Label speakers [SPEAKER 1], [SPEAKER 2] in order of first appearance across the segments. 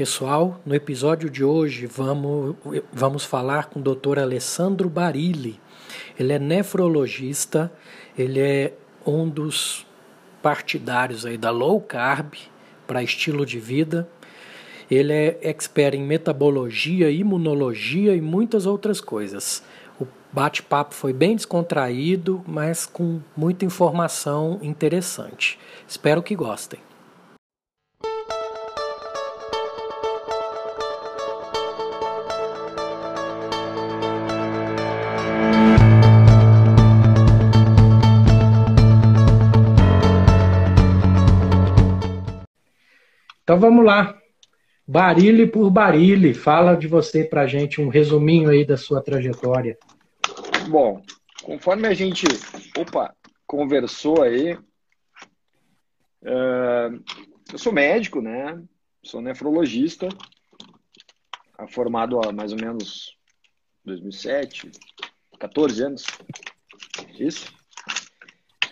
[SPEAKER 1] Pessoal, no episódio de hoje vamos, vamos falar com o Dr. Alessandro Barilli. Ele é nefrologista, ele é um dos partidários aí da low carb para estilo de vida. Ele é expert em metabologia, imunologia e muitas outras coisas. O bate-papo foi bem descontraído, mas com muita informação interessante. Espero que gostem. Então vamos lá. Barile por Barile, fala de você para gente um resuminho aí da sua trajetória.
[SPEAKER 2] Bom, conforme a gente, opa, conversou aí, uh, eu sou médico, né? Sou nefrologista, formado há mais ou menos 2007, 14 anos, isso?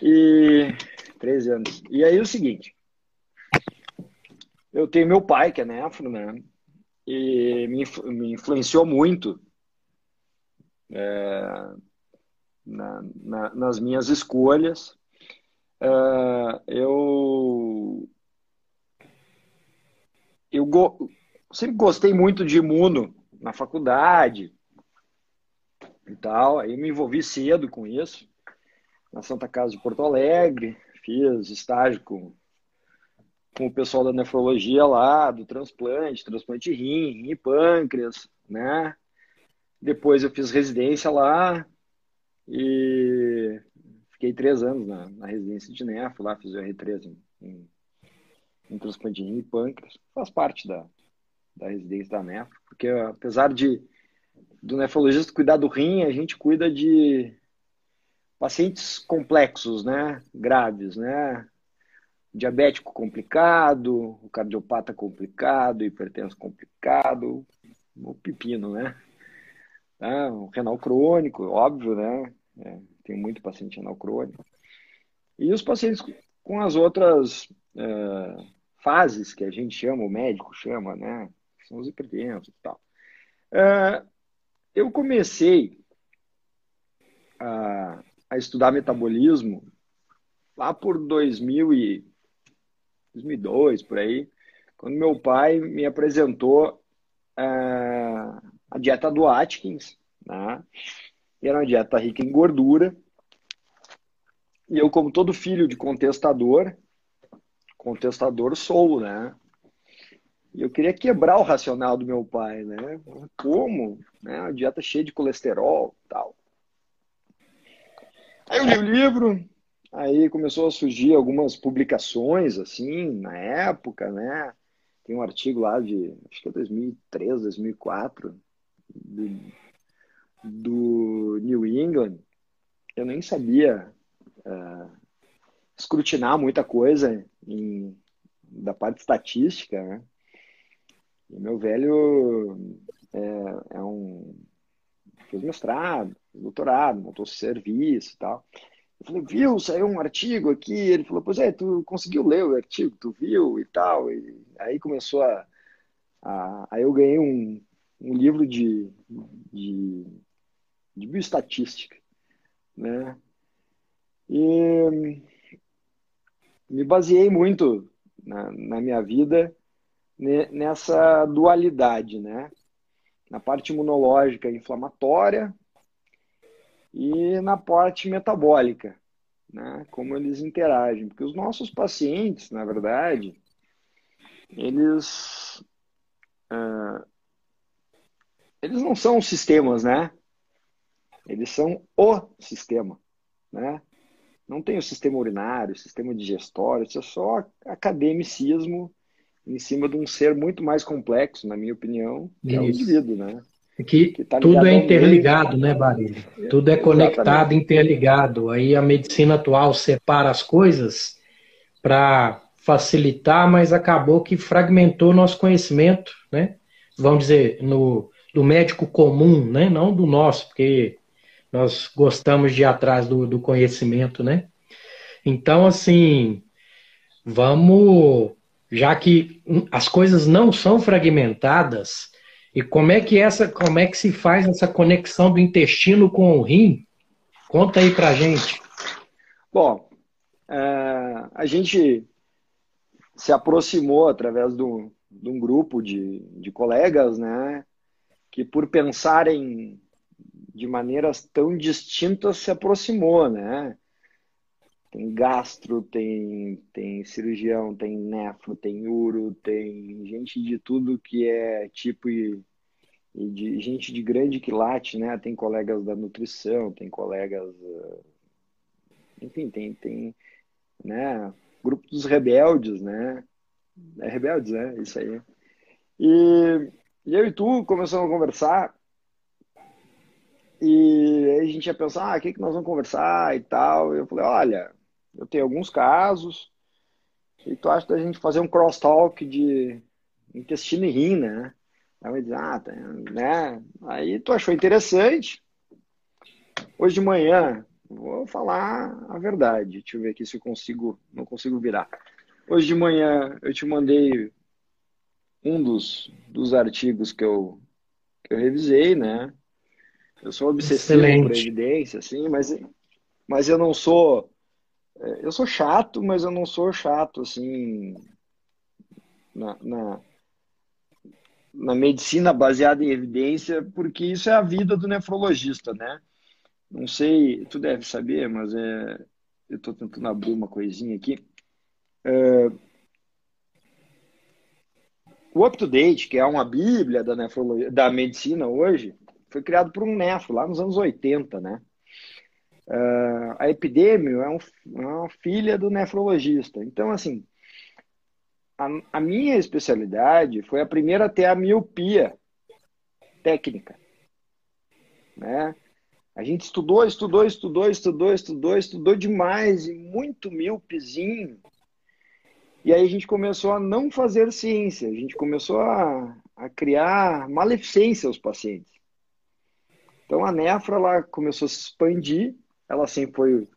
[SPEAKER 2] E 13 anos. E aí é o seguinte, eu tenho meu pai, que é nefro, né? E me, me influenciou muito é, na, na, nas minhas escolhas. É, eu eu go, sempre gostei muito de imuno na faculdade e tal. Aí me envolvi cedo com isso. Na Santa Casa de Porto Alegre, fiz estágio com com o pessoal da nefrologia lá, do transplante, transplante rim, rim e pâncreas, né? Depois eu fiz residência lá e fiquei três anos na, na residência de nefro lá, fiz o R3 em, em, em transplante de rim e pâncreas. Faz parte da, da residência da nefro, porque apesar de do nefrologista cuidar do rim, a gente cuida de pacientes complexos, né? Graves, né? Diabético complicado, o cardiopata complicado, hipertenso complicado, o pepino, né? Ah, o renal crônico, óbvio, né? É, tem muito paciente renal crônico. E os pacientes com as outras é, fases que a gente chama, o médico chama, né? São os hipertensos e tal. É, eu comecei a, a estudar metabolismo lá por 2000 e 2002, por aí, quando meu pai me apresentou uh, a dieta do Atkins, né? E era uma dieta rica em gordura. E eu, como todo filho de contestador, contestador sou, né? E eu queria quebrar o racional do meu pai, né? Como? Né? Uma dieta cheia de colesterol tal. Aí eu li o livro, Aí começou a surgir algumas publicações, assim, na época, né? Tem um artigo lá de, acho que é 2003, 2004, do, do New England. Eu nem sabia uh, escrutinar muita coisa em, da parte estatística, né? E meu velho é, é um fez mestrado, doutorado, montou serviço e tal. Eu falei, viu, saiu um artigo aqui. Ele falou, pois é, tu conseguiu ler o artigo, tu viu e tal. E aí começou a. a aí eu ganhei um, um livro de, de, de bioestatística, né? E me baseei muito na, na minha vida nessa dualidade, né? Na parte imunológica inflamatória e na parte metabólica, né? Como eles interagem, porque os nossos pacientes, na verdade, eles uh, eles não são sistemas, né? Eles são o sistema, né? Não tem o sistema urinário, o sistema digestório, isso é só academicismo em cima de um ser muito mais complexo, na minha opinião, que é o indivíduo, né?
[SPEAKER 1] É que, que tá tudo é interligado, né, Barili? Tudo é conectado, Exatamente. interligado. Aí a medicina atual separa as coisas para facilitar, mas acabou que fragmentou nosso conhecimento, né? Vamos dizer, no, do médico comum, né? Não do nosso, porque nós gostamos de ir atrás do, do conhecimento, né? Então, assim, vamos, já que as coisas não são fragmentadas, e como é que essa, como é que se faz essa conexão do intestino com o rim? Conta aí pra gente.
[SPEAKER 2] Bom, é, a gente se aproximou através do, de um grupo de, de colegas, né, que por pensarem de maneiras tão distintas se aproximou, né? Tem gastro, tem, tem cirurgião, tem nefro, tem uro, tem gente de tudo que é tipo e, e de gente de grande quilate, né? Tem colegas da nutrição, tem colegas, eh, enfim, tem, tem, né? Grupo dos rebeldes, né? É rebeldes, né? Isso aí. E, e eu e tu começamos a conversar e aí a gente ia pensar, ah, o que, que nós vamos conversar e tal. E eu falei, olha, eu tenho alguns casos, e tu acha da gente fazer um crosstalk de intestino e rim, né? Aí disse, ah, tá, né? Aí tu achou interessante. Hoje de manhã, vou falar a verdade. Deixa eu ver aqui se eu consigo, não consigo virar. Hoje de manhã eu te mandei um dos, dos artigos que eu, que eu revisei, né? Eu sou obsessivo Excelente. por evidência, assim, mas, mas eu não sou. É, eu sou chato, mas eu não sou chato, assim, na, na, na medicina baseada em evidência, porque isso é a vida do nefrologista, né? Não sei, tu deve saber, mas é, eu estou tentando abrir uma coisinha aqui. É, o Up to Date, que é uma bíblia da, nefrologia, da medicina hoje, foi criado por um nefro lá nos anos 80, né? Uh, a epidêmio é, um, é, uma filha do nefrologista. Então, assim, a, a, minha especialidade foi a primeira a ter a miopia técnica, né? A gente estudou, estudou, estudou, estudou, estudou, estudou demais e muito míopezinho. E aí a gente começou a não fazer ciência, a gente começou a, a criar maleficência aos pacientes. Então a Nefra ela começou a se expandir, ela sempre foi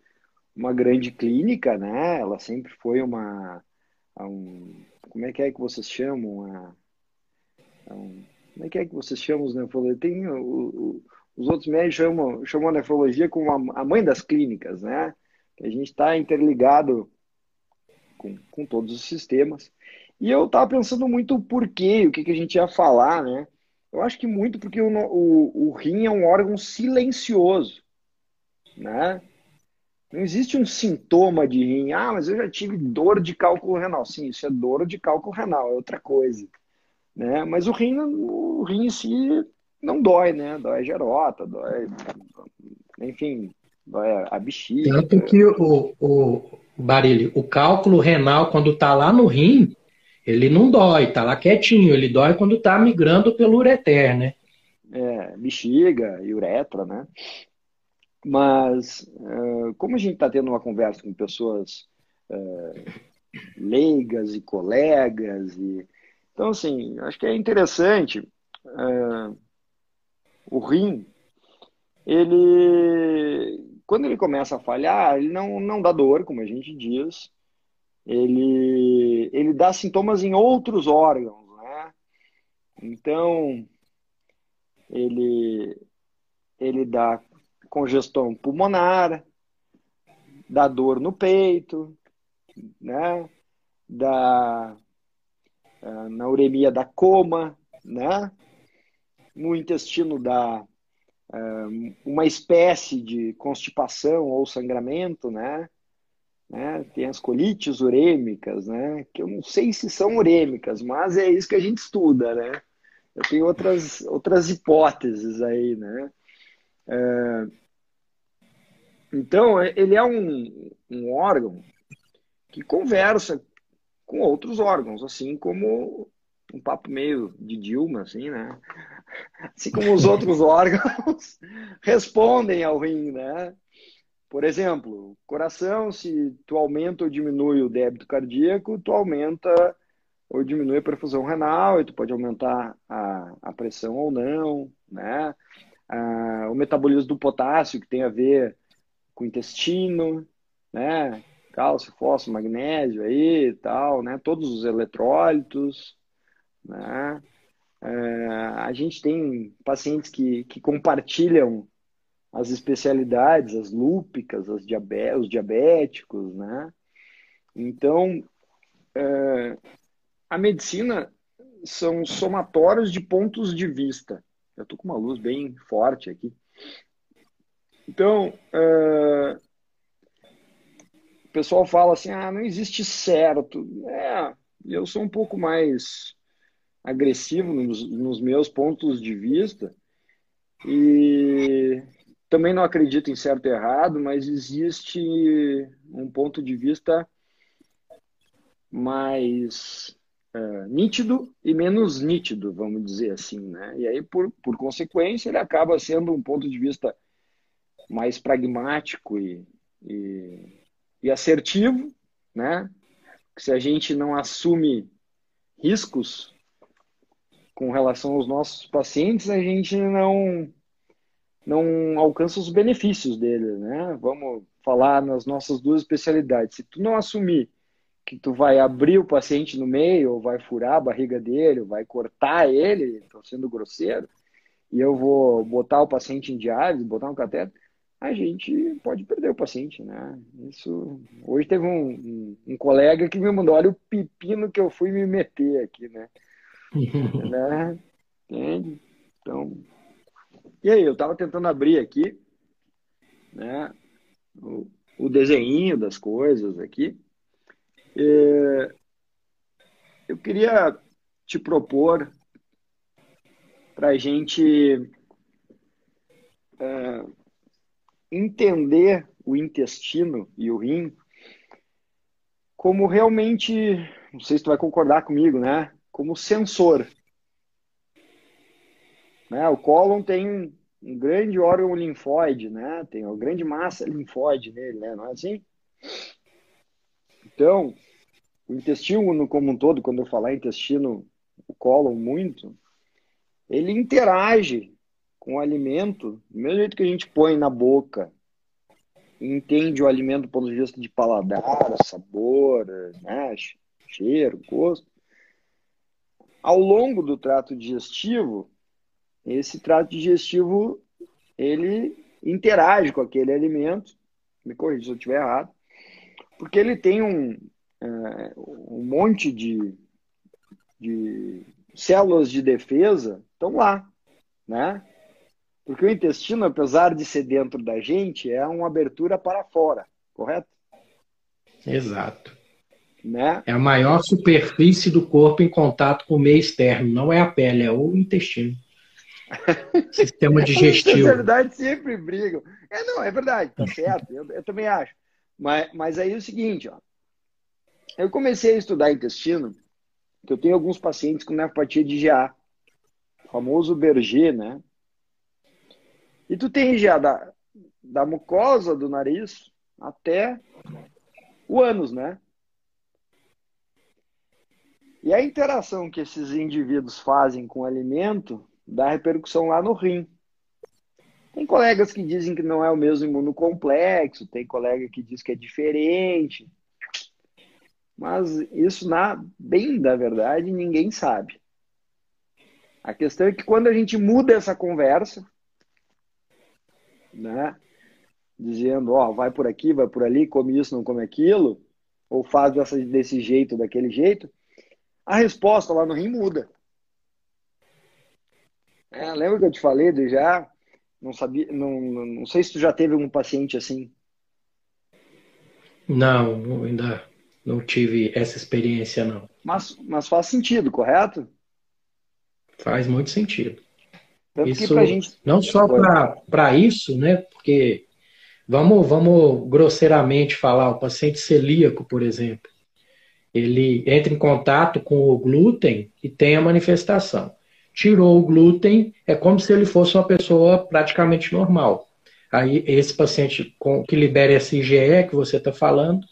[SPEAKER 2] uma grande clínica, né? Ela sempre foi uma um, como é que é que vocês chamam um, como é que é que vocês chamam os nefrologistas? Tem o, o, os outros médicos chamam, chamam a nefrologia como a, a mãe das clínicas, né? Que a gente está interligado com, com todos os sistemas. E eu estava pensando muito o porquê, o que, que a gente ia falar, né? Eu acho que muito porque o, o, o rim é um órgão silencioso, né? Não existe um sintoma de rim. Ah, mas eu já tive dor de cálculo renal. Sim, isso é dor de cálculo renal, é outra coisa. Né? Mas o rim, o rim em si não dói, né? Dói gerota, dói. Enfim, dói a bexiga.
[SPEAKER 1] Tanto que o, o Barilho, o cálculo renal, quando tá lá no rim, ele não dói, tá lá quietinho. Ele dói quando tá migrando pelo ureter, né?
[SPEAKER 2] É, bexiga e uretra, né? Mas, uh, como a gente está tendo uma conversa com pessoas uh, leigas e colegas, e... então, assim, acho que é interessante. Uh, o rim, ele, quando ele começa a falhar, ele não, não dá dor, como a gente diz, ele, ele dá sintomas em outros órgãos, né? Então, ele, ele dá congestão pulmonar, dá dor no peito, né? Da ah, na uremia da coma, né? No intestino dá ah, uma espécie de constipação ou sangramento, né? Né? Tem as colites urêmicas, né? que eu não sei se são urêmicas, mas é isso que a gente estuda. Né? eu tenho outras, outras hipóteses aí, né? É, então, ele é um, um órgão que conversa com outros órgãos, assim como um papo meio de Dilma, assim, né? Assim como os outros órgãos respondem ao rim, né? Por exemplo, coração, se tu aumenta ou diminui o débito cardíaco, tu aumenta ou diminui a perfusão renal, e tu pode aumentar a, a pressão ou não, né? Ah, o metabolismo do potássio, que tem a ver com o intestino, né? Cálcio, fósforo, magnésio aí e tal, né? Todos os eletrólitos, né? É, a gente tem pacientes que, que compartilham as especialidades, as lúpicas, as os diabéticos, né? Então, é, a medicina são somatórios de pontos de vista. Eu estou com uma luz bem forte aqui. Então, é, o pessoal fala assim, ah, não existe certo. É, eu sou um pouco mais agressivo nos, nos meus pontos de vista e também não acredito em certo e errado, mas existe um ponto de vista mais uh, nítido e menos nítido, vamos dizer assim, né? E aí, por, por consequência, ele acaba sendo um ponto de vista mais pragmático e, e, e assertivo, né? Se a gente não assume riscos com relação aos nossos pacientes, a gente não não alcança os benefícios dele, né? Vamos falar nas nossas duas especialidades. Se tu não assumir que tu vai abrir o paciente no meio, ou vai furar a barriga dele, ou vai cortar ele, estou sendo grosseiro, e eu vou botar o paciente em diálise, botar um cateter, a gente pode perder o paciente, né? Isso. Hoje teve um, um, um colega que me mandou, olha o pepino que eu fui me meter aqui, né? né? Entende? Então, e aí, eu estava tentando abrir aqui, né, o, o desenho das coisas aqui. E eu queria te propor para a gente é, entender o intestino e o rim como realmente, não sei se tu vai concordar comigo, né? Como sensor. Né? O cólon tem um, grande órgão linfóide, né? Tem uma grande massa linfóide nele, né? Não é assim? Então, o intestino como um todo, quando eu falar intestino, o cólon muito, ele interage com o alimento do mesmo jeito que a gente põe na boca, entende o alimento do ponto de vista de paladar, sabor, né? cheiro, gosto. Ao longo do trato digestivo, esse trato digestivo ele interage com aquele alimento, me corrija se eu estiver errado, porque ele tem um, é, um monte de, de células de defesa estão lá, né? Porque o intestino, apesar de ser dentro da gente, é uma abertura para fora, correto?
[SPEAKER 1] Exato. Né? É a maior superfície do corpo em contato com o meio externo, não é a pele, é o intestino. Sistema digestivo.
[SPEAKER 2] Na verdade, sempre brigam. É, não, é verdade, tá certo. Eu, eu, também acho. Mas, mas aí é o seguinte, ó. Eu comecei a estudar intestino, que eu tenho alguns pacientes com nefropatia de GA, o famoso Berger, né? E tu tem GA da, da mucosa do nariz até o ânus, né? E a interação que esses indivíduos fazem com o alimento dá repercussão lá no rim. Tem colegas que dizem que não é o mesmo imunocomplexo, tem colega que diz que é diferente. Mas isso, na bem da verdade, ninguém sabe. A questão é que quando a gente muda essa conversa, né, dizendo, ó, vai por aqui, vai por ali, come isso, não come aquilo, ou faz dessa, desse jeito, daquele jeito, a resposta lá no rim muda. É, lembra que eu te falei do já? Não sabia, não, não sei se tu já teve um paciente assim.
[SPEAKER 1] Não, ainda não tive essa experiência não.
[SPEAKER 2] Mas, mas faz sentido, correto?
[SPEAKER 1] Faz muito sentido. Tanto isso, gente... Não só para isso, né? Porque vamos, vamos grosseiramente falar, o paciente celíaco, por exemplo, ele entra em contato com o glúten e tem a manifestação. Tirou o glúten, é como se ele fosse uma pessoa praticamente normal. Aí, esse paciente com, que libera esse IgE que você está falando,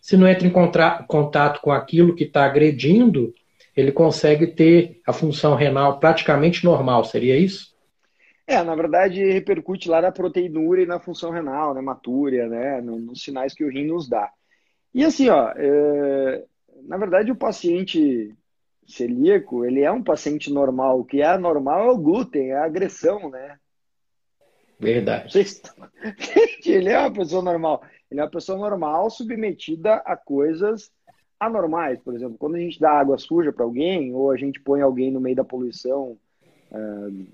[SPEAKER 1] se não entra em contato com aquilo que está agredindo, ele consegue ter a função renal praticamente normal, seria isso?
[SPEAKER 2] É, na verdade, repercute lá na proteinúria e na função renal, né, matúria, né, nos sinais que o rim nos dá. E assim, ó, é, na verdade, o paciente celíaco, ele é um paciente normal. O que é anormal é o glúten, é a agressão, né?
[SPEAKER 1] Verdade.
[SPEAKER 2] ele é uma pessoa normal. Ele é uma pessoa normal submetida a coisas anormais. Por exemplo, quando a gente dá água suja para alguém, ou a gente põe alguém no meio da poluição uh,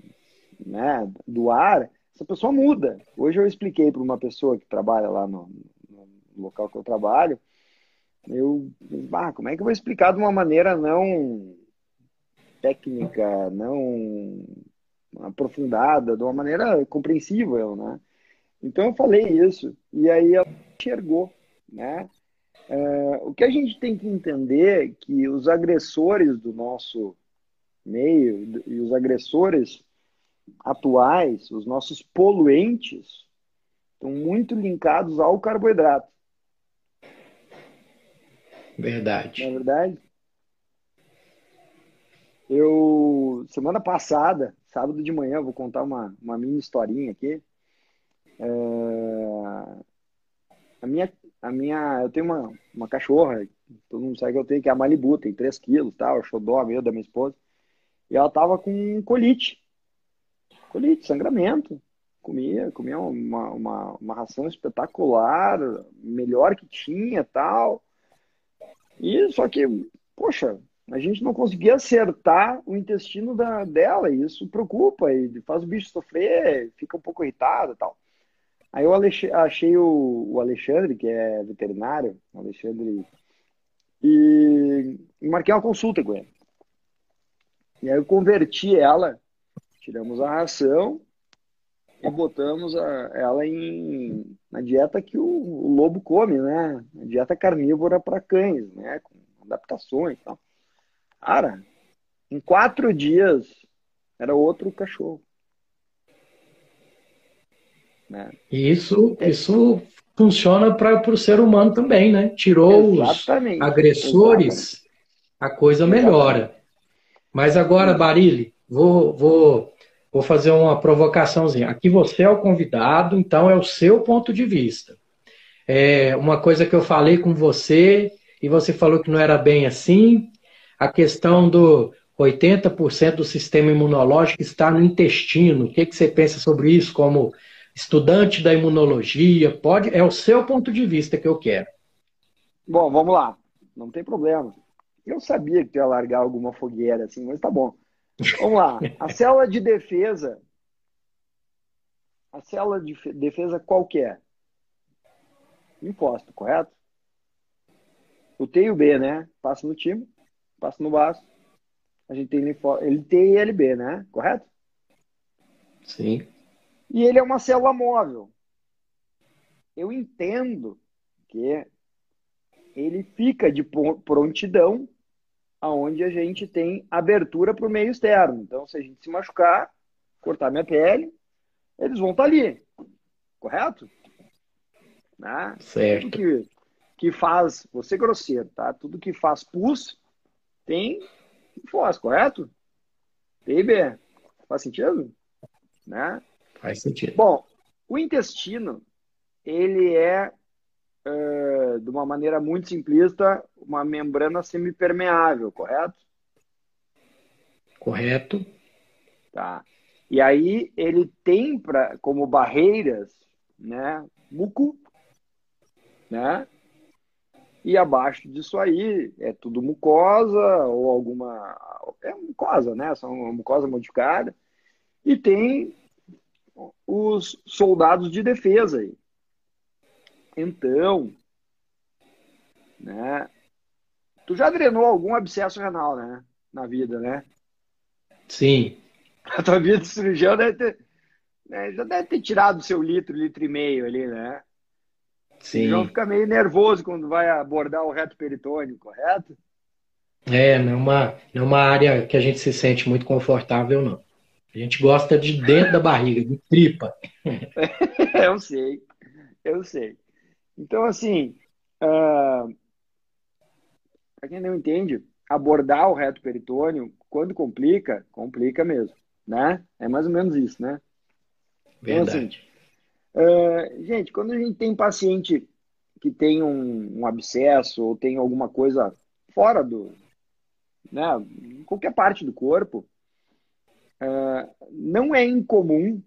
[SPEAKER 2] né, do ar, essa pessoa muda. Hoje eu expliquei para uma pessoa que trabalha lá no, no, local que eu trabalho, eu, ah, como é que eu vou explicar de uma maneira não técnica, não aprofundada, de uma maneira compreensível, né? Então eu falei isso e aí ela enxergou, né? É, o que a gente tem que entender é que os agressores do nosso meio e os agressores atuais, os nossos poluentes, estão muito linkados ao carboidrato.
[SPEAKER 1] Verdade.
[SPEAKER 2] Não é verdade? Eu, semana passada, sábado de manhã, vou contar uma, uma mini historinha aqui. É, a minha, a minha, eu tenho uma, uma cachorra, todo mundo sabe que eu tenho, que é a Malibu, tem 3 quilos, tá? Eu xodó meu da minha esposa. E ela tava com colite. Colite, sangramento. Comia, comia uma, uma, uma ração espetacular, melhor que tinha tal. E só que, poxa, a gente não conseguia acertar o intestino da, dela, e isso preocupa, e faz o bicho sofrer, fica um pouco irritado tal. Aí eu achei o, o Alexandre, que é veterinário, Alexandre, e marquei uma consulta com ele. E aí eu converti ela, tiramos a ração e botamos a, ela em, na dieta que o, o, lobo come, né? A dieta carnívora para cães, né? Com adaptações e tal. Cara, em quatro dias era outro cachorro.
[SPEAKER 1] Né? Isso, isso funciona para o ser humano também, né? Tirou Exatamente. os agressores, Exatamente. a coisa melhora. Mas agora, Barili, vou, vou, vou fazer uma provocaçãozinha. Aqui você é o convidado, então é o seu ponto de vista. É uma coisa que eu falei com você e você falou que não era bem assim. A questão do 80% do sistema imunológico está no intestino. O que, que você pensa sobre isso como estudante da imunologia, pode, é o seu ponto de vista que eu quero.
[SPEAKER 2] Bom, vamos lá. Não tem problema. Eu sabia que ia largar alguma fogueira assim, mas tá bom. Vamos lá. A célula de defesa. A célula de defesa qualquer. Imposto, correto? O T e o B, né? Passa no time, passa no baço. A gente tem ele T e LB, né? Correto?
[SPEAKER 1] Sim.
[SPEAKER 2] E ele é uma célula móvel. Eu entendo que ele fica de prontidão aonde a gente tem abertura para o meio externo. Então, se a gente se machucar, cortar minha pele, eles vão estar tá ali. Correto?
[SPEAKER 1] Né? Certo.
[SPEAKER 2] Tudo que, que faz, você grosseiro, tá? Tudo que faz pus tem foz, correto? TIB. Faz sentido? Né?
[SPEAKER 1] Faz sentido.
[SPEAKER 2] Bom, o intestino, ele é, é, de uma maneira muito simplista, uma membrana semipermeável, correto?
[SPEAKER 1] Correto.
[SPEAKER 2] Tá. E aí ele tem pra, como barreiras, né, muco, né? E abaixo disso aí é tudo mucosa ou alguma é mucosa, né? São uma mucosa modificada. E tem os soldados de defesa aí. Então, né? Tu já drenou algum abscesso renal, né? Na vida, né?
[SPEAKER 1] Sim.
[SPEAKER 2] A tua vida de cirurgião deve ter, né, já deve ter tirado o seu litro, litro e meio ali, né? Sim. O cirurgião fica meio nervoso quando vai abordar o reto peritônio, correto?
[SPEAKER 1] É, não é uma, não é uma área que a gente se sente muito confortável, não. A gente gosta de dentro da barriga, de tripa.
[SPEAKER 2] eu sei, eu sei. Então, assim, uh, para quem não entende, abordar o reto peritônio, quando complica, complica mesmo, né? É mais ou menos isso, né?
[SPEAKER 1] Verdade.
[SPEAKER 2] Então, assim, uh, gente, quando a gente tem paciente que tem um, um abscesso ou tem alguma coisa fora do, né, em qualquer parte do corpo, uh, não é incomum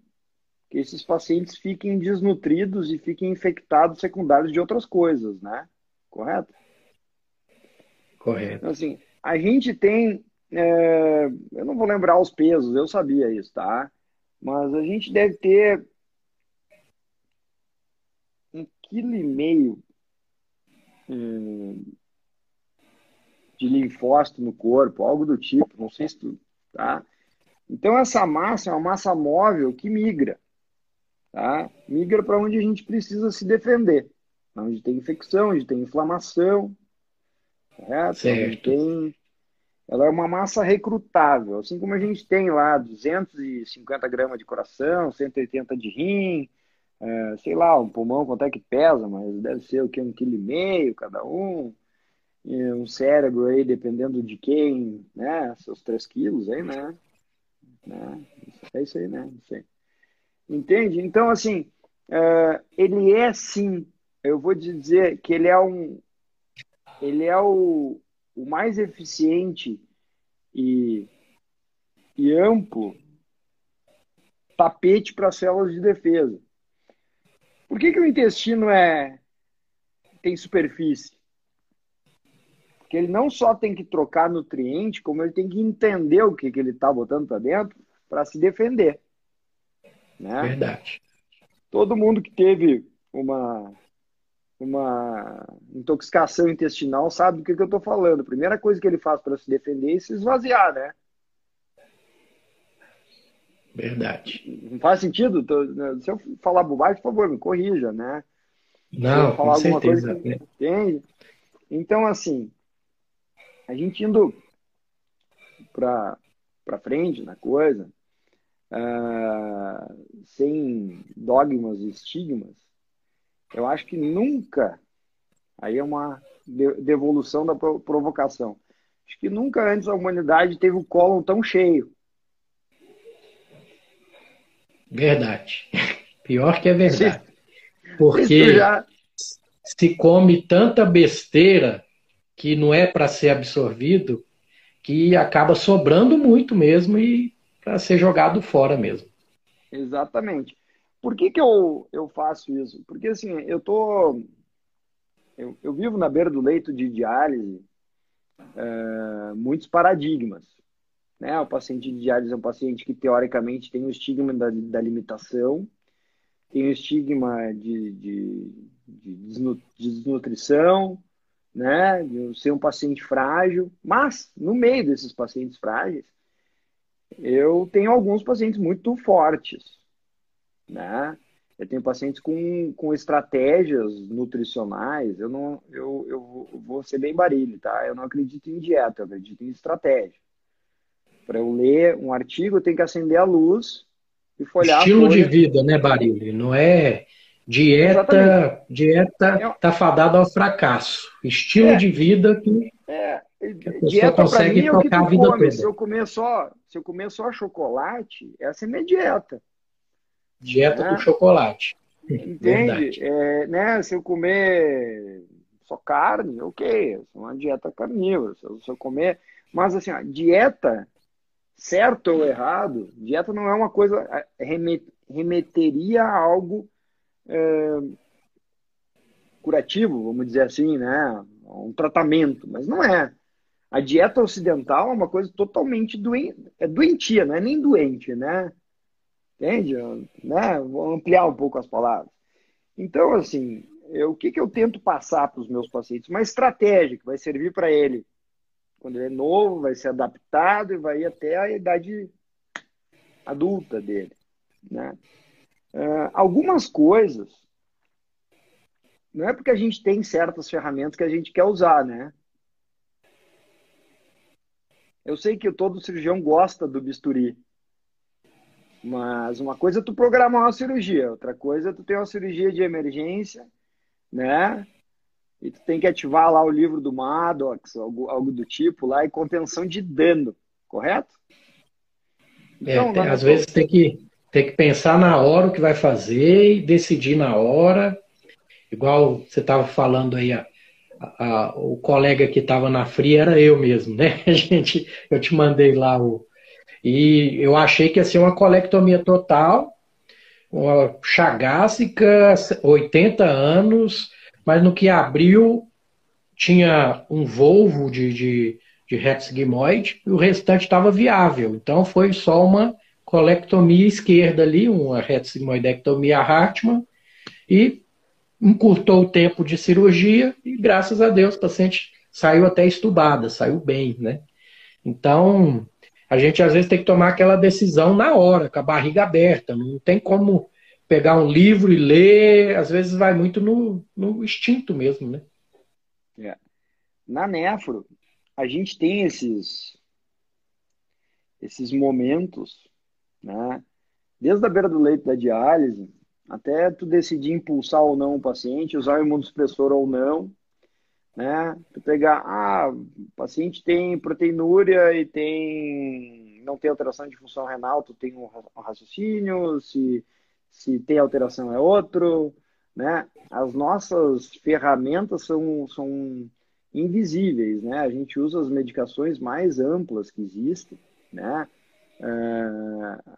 [SPEAKER 2] que esses pacientes fiquem desnutridos e fiquem infectados secundários de outras coisas, né? Correto?
[SPEAKER 1] Correto.
[SPEAKER 2] Então, assim, a gente tem, é, eu não vou lembrar os pesos, eu sabia isso, tá? Mas a gente deve ter um quilo e meio hum, de linfócito no corpo, algo do tipo, não sei se tu, tá? Então essa massa é uma massa móvel que migra, tá? Migra para onde a gente precisa se defender, onde tem infecção, onde tem inflamação, correto? Certo. Onde tem ela é uma massa recrutável, assim como a gente tem lá 250 gramas de coração, 180 de rim, é, sei lá, um pulmão quanto é que pesa, mas deve ser o que? Um quilo e meio cada um um cérebro aí, dependendo de quem, né? Seus 3 quilos aí, né? Né? É isso aí, né? Não sei. Entende? Então, assim, uh, ele é sim, eu vou dizer que ele é um. Ele é o, o mais eficiente e, e amplo tapete para células de defesa. Por que, que o intestino é tem superfície? Que ele não só tem que trocar nutriente, como ele tem que entender o que, que ele está botando para dentro para se defender. Né?
[SPEAKER 1] Verdade.
[SPEAKER 2] Todo mundo que teve uma, uma intoxicação intestinal sabe do que, que eu estou falando. A primeira coisa que ele faz para se defender é se esvaziar, né?
[SPEAKER 1] Verdade.
[SPEAKER 2] Não faz sentido? Se eu falar bobagem, por favor, me corrija, né?
[SPEAKER 1] Não, falar com alguma certeza.
[SPEAKER 2] coisa que entende. Então, assim, a gente indo para frente na coisa, uh, sem dogmas e estigmas, eu acho que nunca, aí é uma devolução da provocação, acho que nunca antes a humanidade teve o colo tão cheio.
[SPEAKER 1] Verdade. Pior que é verdade. Porque se come tanta besteira que não é para ser absorvido, que acaba sobrando muito mesmo e para ser jogado fora mesmo.
[SPEAKER 2] Exatamente. Por que, que eu, eu faço isso? Porque assim, eu tô. Eu, eu vivo na beira do leito de diálise é, muitos paradigmas. Né? O paciente de diálise é um paciente que teoricamente tem o estigma da, da limitação, tem o estigma de, de, de desnutrição, né, de ser um paciente frágil, mas no meio desses pacientes frágeis, eu tenho alguns pacientes muito fortes, né? Eu tenho pacientes com, com estratégias nutricionais. Eu não, eu, eu vou ser bem barilho, tá? Eu não acredito em dieta, eu acredito em estratégia. Para eu ler um artigo, eu tenho que acender a luz e folhar.
[SPEAKER 1] Estilo de vida, né, Barilho? Não é Dieta, dieta é tá fadada ao fracasso. Estilo é, de vida que,
[SPEAKER 2] é, que a pessoa dieta consegue mim, é tocar a vida come. toda. Se eu comer só, se eu comer só chocolate, essa é minha dieta.
[SPEAKER 1] Dieta né? com chocolate.
[SPEAKER 2] Entende? É, né? Se eu comer só carne, ok, é uma dieta carnívora. Se eu, se eu comer, mas assim, a dieta, certo ou errado, dieta não é uma coisa remeteria a algo é, curativo, vamos dizer assim, né? Um tratamento, mas não é. A dieta ocidental é uma coisa totalmente doente, é doentia, não é nem doente, né? Entende? Né? Vou ampliar um pouco as palavras. Então, assim, eu, o que, que eu tento passar para os meus pacientes? Uma estratégia que vai servir para ele quando ele é novo, vai ser adaptado e vai até a idade adulta dele. Né? Uh, algumas coisas, não é porque a gente tem certas ferramentas que a gente quer usar, né? Eu sei que todo cirurgião gosta do bisturi, mas uma coisa é tu programar uma cirurgia, outra coisa é tu ter uma cirurgia de emergência, né? E tu tem que ativar lá o livro do Maddox, algo, algo do tipo lá, e contenção de dano, correto?
[SPEAKER 1] Então, é, tem, às vezes tem que, tem que pensar na hora o que vai fazer e decidir na hora. Igual você estava falando aí, a, a, o colega que estava na fria era eu mesmo, né? A gente, eu te mandei lá o. E eu achei que ia ser uma colectomia total, uma chagásica, 80 anos, mas no que abriu tinha um volvo de, de, de reto e o restante estava viável. Então foi só uma colectomia esquerda ali, uma reto sigmoidectomia Hartmann, e encurtou o tempo de cirurgia e graças a Deus o paciente saiu até estubada, saiu bem, né? Então, a gente às vezes tem que tomar aquela decisão na hora, com a barriga aberta, não tem como pegar um livro e ler, às vezes vai muito no, no instinto mesmo, né?
[SPEAKER 2] É. Na nefro, a gente tem esses esses momentos, né? Desde a beira do leito da diálise, até tu decidir impulsar ou não o paciente, usar o imunossupressor ou não, né? Tu pegar, ah, o paciente tem proteinúria e tem não tem alteração de função renal, tu tem um raciocínio, se se tem alteração é outro, né? As nossas ferramentas são, são invisíveis, né? A gente usa as medicações mais amplas que existem, né? Uh,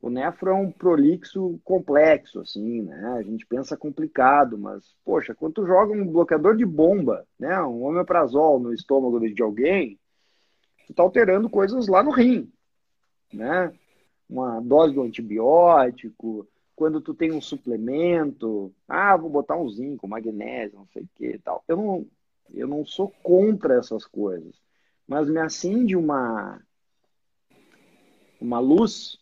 [SPEAKER 2] o nefro é um prolixo complexo, assim, né? A gente pensa complicado, mas, poxa, quando tu joga um bloqueador de bomba, né? Um omeprazol no estômago de alguém, tu tá alterando coisas lá no rim, né? uma dose do antibiótico, quando tu tem um suplemento, ah, vou botar um zinco, magnésio, não sei o que tal. Eu não, eu não sou contra essas coisas, mas me acende uma, uma luz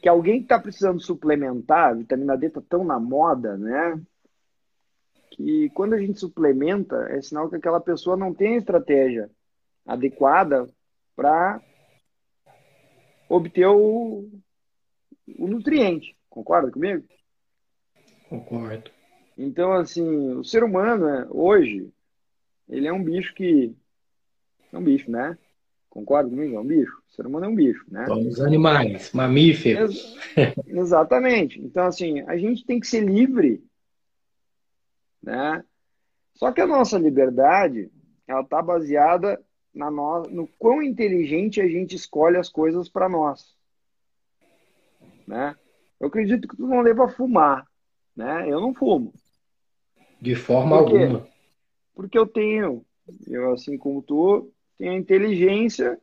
[SPEAKER 2] que alguém que está precisando suplementar, a vitamina D está tão na moda, né? Que quando a gente suplementa, é sinal que aquela pessoa não tem a estratégia adequada para obter o, o nutriente. Concorda comigo?
[SPEAKER 1] Concordo.
[SPEAKER 2] Então, assim, o ser humano, né, hoje, ele é um bicho que. É um bicho, né? Concorda comigo? É um bicho. O ser humano é um bicho, né?
[SPEAKER 1] Somos animais, mamíferos.
[SPEAKER 2] Ex exatamente. Então, assim, a gente tem que ser livre, né? Só que a nossa liberdade, ela está baseada na no, no quão inteligente a gente escolhe as coisas para nós. Né? Eu acredito que tu não leva a fumar. Né? Eu não fumo.
[SPEAKER 1] De forma alguma.
[SPEAKER 2] Porque eu tenho, eu assim como tu, tenho a inteligência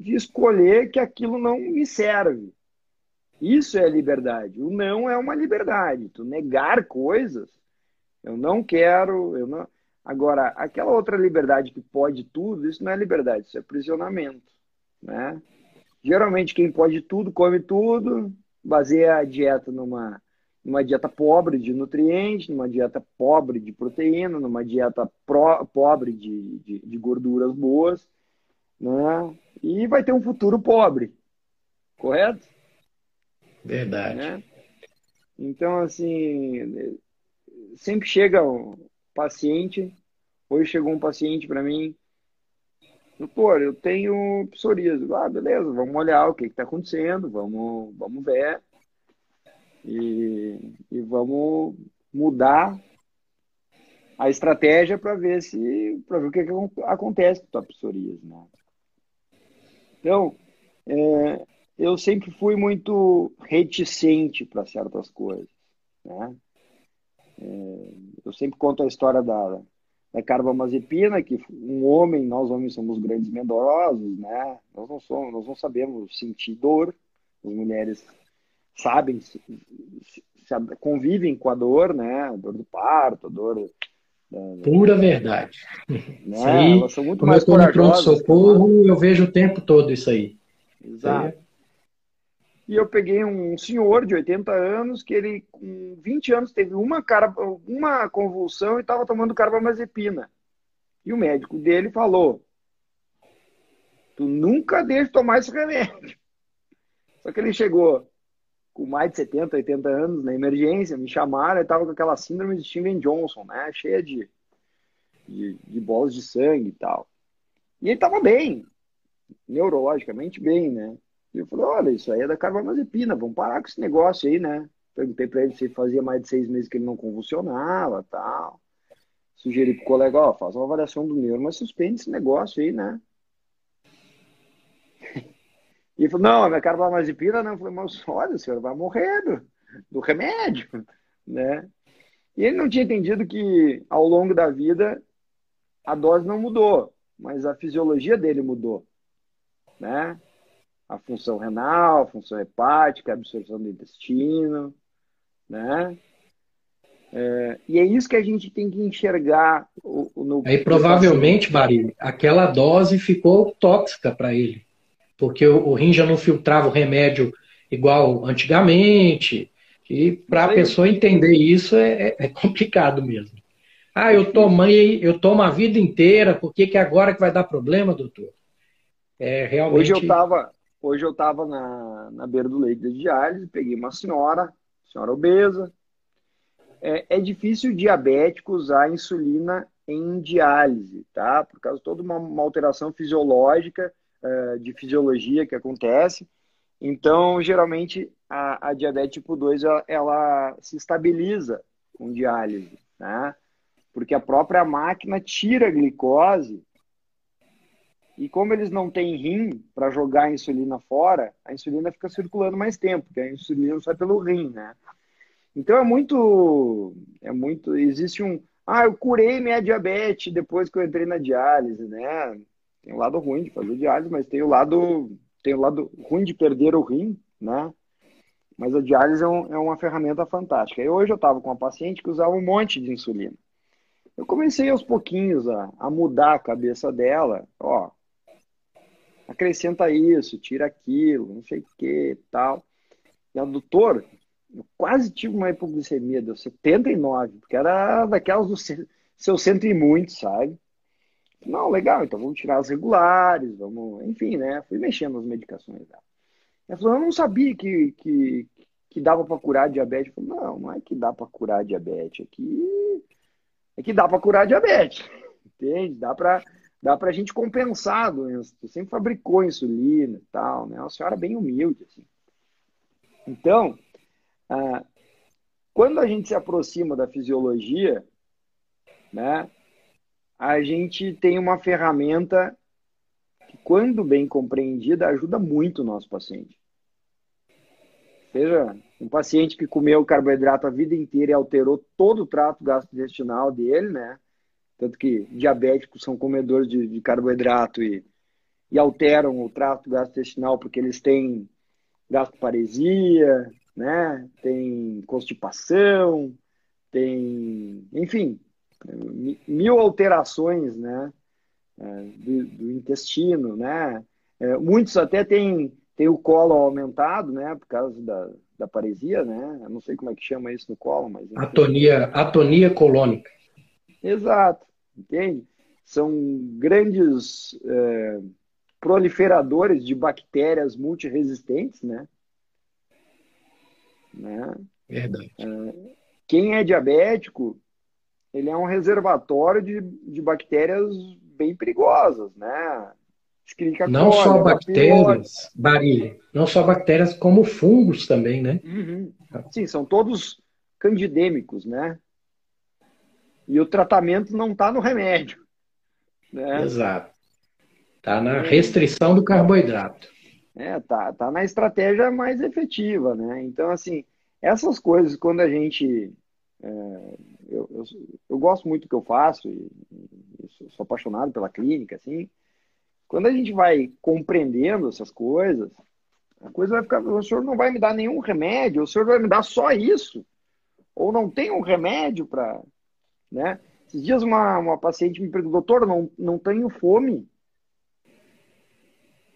[SPEAKER 2] de escolher que aquilo não me serve. Isso é liberdade. O não é uma liberdade. Tu negar coisas, eu não quero, eu não. Agora, aquela outra liberdade que pode tudo, isso não é liberdade, isso é aprisionamento, né? Geralmente quem pode tudo, come tudo, baseia a dieta numa, numa dieta pobre de nutrientes, numa dieta pobre de proteína, numa dieta pro, pobre de, de, de gorduras boas, né? E vai ter um futuro pobre, correto?
[SPEAKER 1] Verdade. Né?
[SPEAKER 2] Então, assim, sempre chega paciente. Hoje chegou um paciente para mim, doutor, eu tenho psoríase. Ah, beleza, vamos olhar o que está acontecendo, vamos, vamos ver e, e vamos mudar a estratégia para ver se para ver o que, que acontece com a psoríase, né? Então, é, eu sempre fui muito reticente para certas coisas, né? É, eu sempre conto a história da, da carbamazepina, que um homem, nós homens somos grandes medrosos, né? Nós não somos, nós não sabemos sentir dor. As mulheres sabem, se, se, convivem com a dor, né? A dor do parto, a dor
[SPEAKER 1] Pura verdade. Né? Isso aí, Elas são muito mais eu no pronto-socorro, eu vejo o tempo todo isso aí.
[SPEAKER 2] Exato. E eu peguei um senhor de 80 anos que ele, com 20 anos, teve uma, cara, uma convulsão e estava tomando carbamazepina. E o médico dele falou: Tu nunca deixa de tomar esse remédio. Só que ele chegou com mais de 70, 80 anos na emergência, me chamaram e estava com aquela síndrome de Steven Johnson, né? Cheia de, de, de bolas de sangue e tal. E ele estava bem, neurologicamente bem, né? E eu falei, olha, isso aí é da carbamazepina, vamos parar com esse negócio aí, né? Perguntei para ele se fazia mais de seis meses que ele não convulsionava tal. Sugeri pro colega, ó, faz uma avaliação do neuro, mas suspende esse negócio aí, né? E ele falou, não, a minha carbamazepina não. Eu falei, mas olha, o senhor vai morrer do, do remédio, né? E ele não tinha entendido que ao longo da vida a dose não mudou, mas a fisiologia dele mudou, né? a função renal, a função hepática, a absorção do intestino, né? É, e é isso que a gente tem que enxergar. O,
[SPEAKER 1] no, Aí provavelmente, Bari, aquela dose ficou tóxica para ele, porque o, o, rim já não filtrava o remédio igual antigamente. E para a pessoa entender isso é, é, é, complicado mesmo. Ah, eu tomei, eu tomo a vida inteira, por que, que agora que vai dar problema, doutor?
[SPEAKER 2] É realmente. Hoje eu estava Hoje eu estava na, na beira do leito de diálise, peguei uma senhora, senhora obesa. É, é difícil o diabético usar insulina em diálise, tá? Por causa de toda uma, uma alteração fisiológica, uh, de fisiologia que acontece. Então, geralmente, a, a diabetes tipo 2, ela, ela, se estabiliza com diálise, né? Porque a própria máquina tira a glicose e como eles não têm rim para jogar a insulina fora, a insulina fica circulando mais tempo, porque a insulina sai pelo rim, né? Então é muito, é muito, existe um, ah, eu curei minha diabetes depois que eu entrei na diálise, né? Tem o lado ruim de fazer diálise, mas tem o lado, tem o lado ruim de perder o rim, né? Mas a diálise é, um, é uma ferramenta fantástica. E hoje eu estava com uma paciente que usava um monte de insulina. Eu comecei aos pouquinhos a, a mudar a cabeça dela. Ó, acrescenta isso, tira aquilo, não sei o que tal. E a doutor, eu quase tive uma hipoglicemia, deu 79, porque era daquelas do seu centro e muito, sabe? Não, legal, então vamos tirar as regulares, vamos, enfim, né? Fui mexendo nas medicações dela. Ela falou, eu não sabia que, que, que dava para curar diabetes. Eu falei, não, não é que dá para curar diabetes, é é que dá para curar diabetes, entende? Dá para dá para a gente compensar a doença. Você sempre fabricou insulina e tal, né? É uma senhora bem humilde, assim. Então, ah, quando a gente se aproxima da fisiologia, né, a gente tem uma ferramenta que, quando bem compreendida, ajuda muito o nosso paciente. Seja um paciente que comeu carboidrato a vida inteira e alterou todo o trato gastrointestinal dele, né? Tanto que diabéticos são comedores de, de carboidrato e, e alteram o trato gastrointestinal porque eles têm gastroparesia, né? tem constipação, tem, enfim, mil alterações né? É, do, do intestino. Né? É, muitos até têm, têm o colo aumentado né? por causa da, da paresia, né? Eu não sei como é que chama isso no colo, mas.
[SPEAKER 1] Atonia, atonia colônica.
[SPEAKER 2] Exato, entende? São grandes é, proliferadores de bactérias multiresistentes, né?
[SPEAKER 1] né? Verdade. É,
[SPEAKER 2] quem é diabético, ele é um reservatório de, de bactérias bem perigosas, né?
[SPEAKER 1] não só bactérias, Barilha, não só bactérias, como fungos também, né?
[SPEAKER 2] Uhum. Sim, são todos candidêmicos, né? E o tratamento não está no remédio. Né?
[SPEAKER 1] Exato. Está na restrição do carboidrato.
[SPEAKER 2] É, tá, tá na estratégia mais efetiva, né? Então, assim, essas coisas, quando a gente. É, eu, eu, eu, gosto muito do que eu faço, e, e sou apaixonado pela clínica, assim. Quando a gente vai compreendendo essas coisas, a coisa vai ficar. O senhor não vai me dar nenhum remédio, o senhor vai me dar só isso. Ou não tem um remédio para né? Esses dias uma, uma paciente me perguntou, doutor, não, não tenho fome.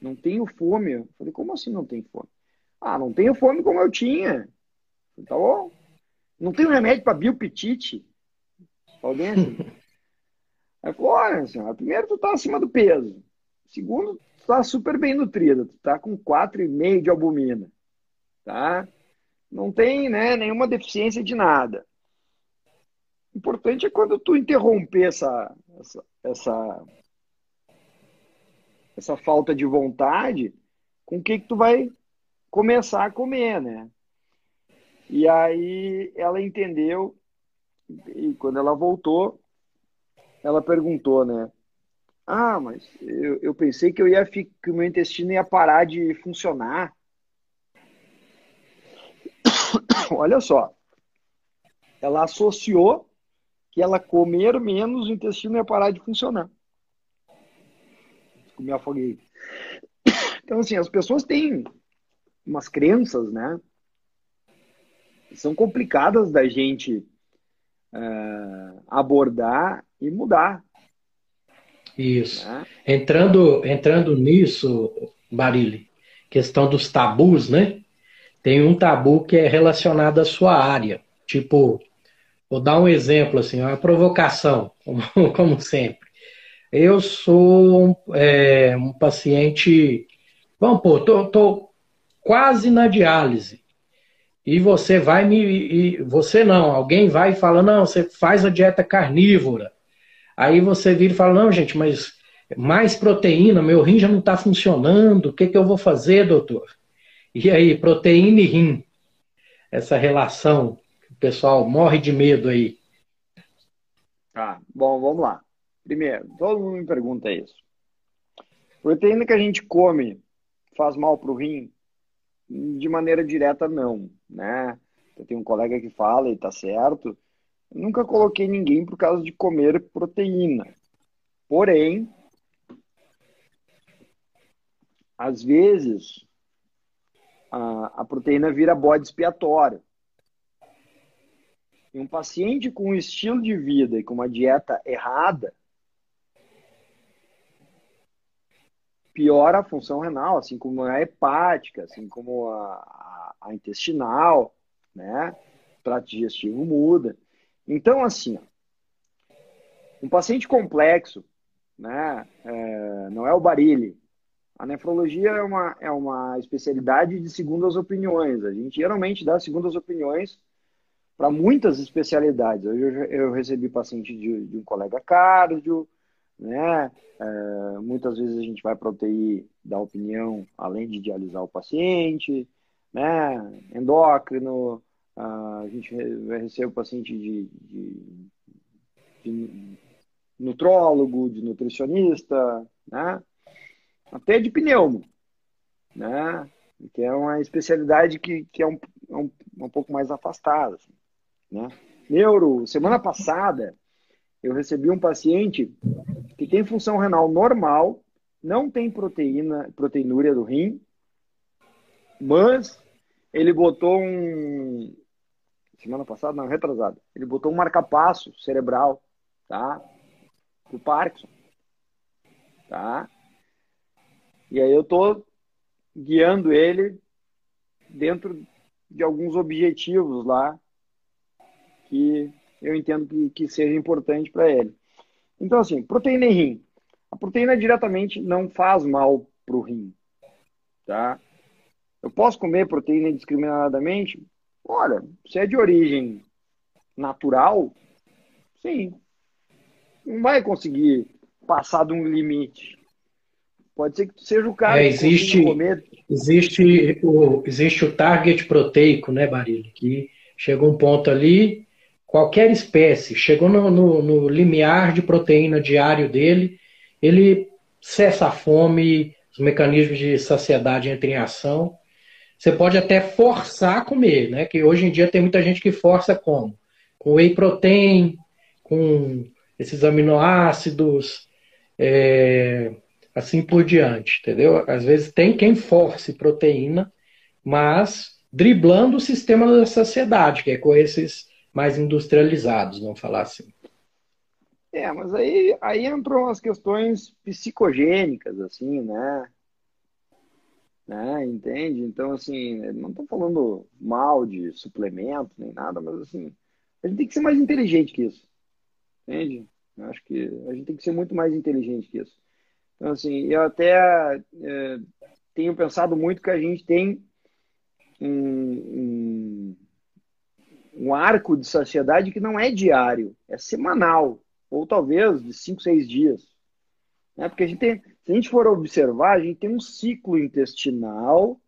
[SPEAKER 2] Não tenho fome. Eu falei, como assim não tem fome? Ah, não tenho fome como eu tinha. Falei, tá bom. Não tenho remédio para biopetite. Alguém assim. Aí falou, olha, senhora, primeiro tu tá acima do peso. Segundo, tu tá super bem nutrida. Tu tá com 4,5 de albumina. Tá? Não tem né, nenhuma deficiência de nada. O importante é quando tu interromper essa, essa, essa, essa falta de vontade, com o que, que tu vai começar a comer, né? E aí ela entendeu, e quando ela voltou, ela perguntou, né? Ah, mas eu, eu pensei que eu ia que o meu intestino ia parar de funcionar. Olha só, ela associou que ela comer menos, o intestino ia parar de funcionar. Me afoguei. Então, assim, as pessoas têm umas crenças, né? São complicadas da gente uh, abordar e mudar.
[SPEAKER 1] Isso. Né? Entrando, entrando nisso, Barili, questão dos tabus, né? Tem um tabu que é relacionado à sua área. Tipo, Vou dar um exemplo, assim, uma provocação, como, como sempre. Eu sou é, um paciente, vamos pôr, tô, tô quase na diálise. E você vai me. E você não, alguém vai e fala, não, você faz a dieta carnívora. Aí você vira e fala, não, gente, mas mais proteína, meu rim já não está funcionando, o que, que eu vou fazer, doutor? E aí, proteína e rim, essa relação pessoal morre de medo aí?
[SPEAKER 2] Tá, bom, vamos lá. Primeiro, todo mundo me pergunta isso. Proteína que a gente come faz mal para o rim? De maneira direta, não. Né? Eu tenho um colega que fala e tá certo. Eu nunca coloquei ninguém por causa de comer proteína. Porém, às vezes, a, a proteína vira bode expiatório. E um paciente com um estilo de vida e com uma dieta errada piora a função renal, assim como a hepática, assim como a, a, intestinal, né? O trato digestivo muda. Então, assim, ó, um paciente complexo, né? É, não é o barile. A nefrologia é uma, é uma especialidade de segundas opiniões. A gente geralmente dá segundas opiniões para muitas especialidades. Hoje eu, eu recebi paciente de, de, um colega cardio, né? É, muitas vezes a gente vai para UTI dar opinião, além de dialisar o paciente, né? Endócrino, a gente recebe paciente de, de, de nutrólogo, de nutricionista, né? Até de pneumo, né? Que é uma especialidade que, que é um, é um, um pouco mais afastada. Assim. Né? Neuro, semana passada, eu recebi um paciente que tem função renal normal, não tem proteína, proteinúria do rim, mas ele botou um. Semana passada, não, retrasada. Ele botou um marcapasso cerebral, tá? Pro Parkinson. Tá? E aí eu tô guiando ele dentro de alguns objetivos lá que eu entendo que, que seja importante para ele. Então, assim, proteína em rim. A proteína diretamente não faz mal para o rim, tá? Eu posso comer proteína indiscriminadamente? Olha, se é de origem natural, sim. Não vai conseguir passar de um limite. Pode ser que seja o cara
[SPEAKER 1] é, existe. Existe o, existe o target proteico, né, Barili? Que chega um ponto ali qualquer espécie, chegou no, no, no limiar de proteína diário dele, ele cessa a fome, os mecanismos de saciedade entram em ação. Você pode até forçar a comer, né? Que hoje em dia tem muita gente que força como? Com whey protein, com esses aminoácidos, é, assim por diante, entendeu? Às vezes tem quem force proteína, mas driblando o sistema da saciedade, que é com esses mais industrializados, vamos falar assim.
[SPEAKER 2] É, mas aí, aí entram as questões psicogênicas, assim, né? Né? Entende? Então, assim, não estou falando mal de suplemento nem nada, mas assim, a gente tem que ser mais inteligente que isso. Entende? Eu acho que a gente tem que ser muito mais inteligente que isso. Então, assim, eu até é, tenho pensado muito que a gente tem um, um, um arco de saciedade que não é diário, é semanal ou talvez de 5, 6 dias. Né? Porque a gente tem, se a gente for observar, a gente tem um ciclo intestinal,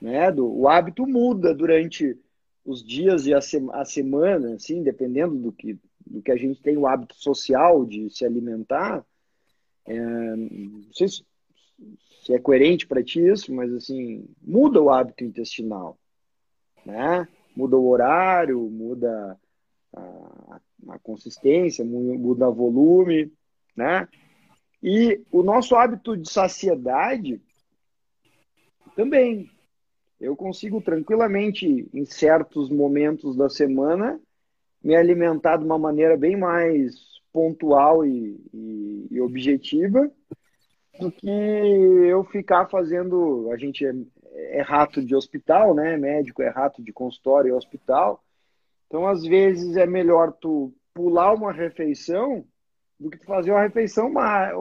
[SPEAKER 2] né? Do, o hábito muda durante os dias e a, se, a semana, assim, dependendo do que, do que a gente tem o hábito social de se alimentar. É, não sei se, se é coerente para ti isso, mas assim, muda o hábito intestinal, né? Muda o horário, muda a, a consistência, muda o volume, né? E o nosso hábito de saciedade também. Eu consigo tranquilamente, em certos momentos da semana, me alimentar de uma maneira bem mais pontual e, e, e objetiva do que eu ficar fazendo. A gente é, é rato de hospital, né? Médico é rato de consultório e hospital. Então, às vezes, é melhor tu pular uma refeição do que fazer uma refeição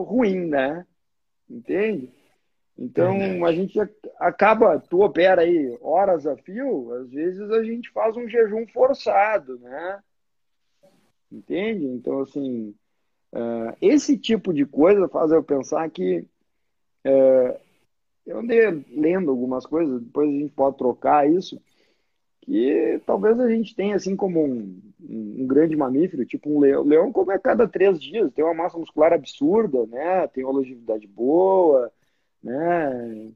[SPEAKER 2] ruim, né? Entende? Então, a gente acaba, tu opera aí horas a fio, às vezes a gente faz um jejum forçado, né? Entende? Então, assim, uh, esse tipo de coisa faz eu pensar que uh, eu andei lendo algumas coisas, depois a gente pode trocar isso, que talvez a gente tenha assim como um, um, grande mamífero, tipo um leão. O leão come a cada três dias, tem uma massa muscular absurda, né? Tem uma longevidade boa, né?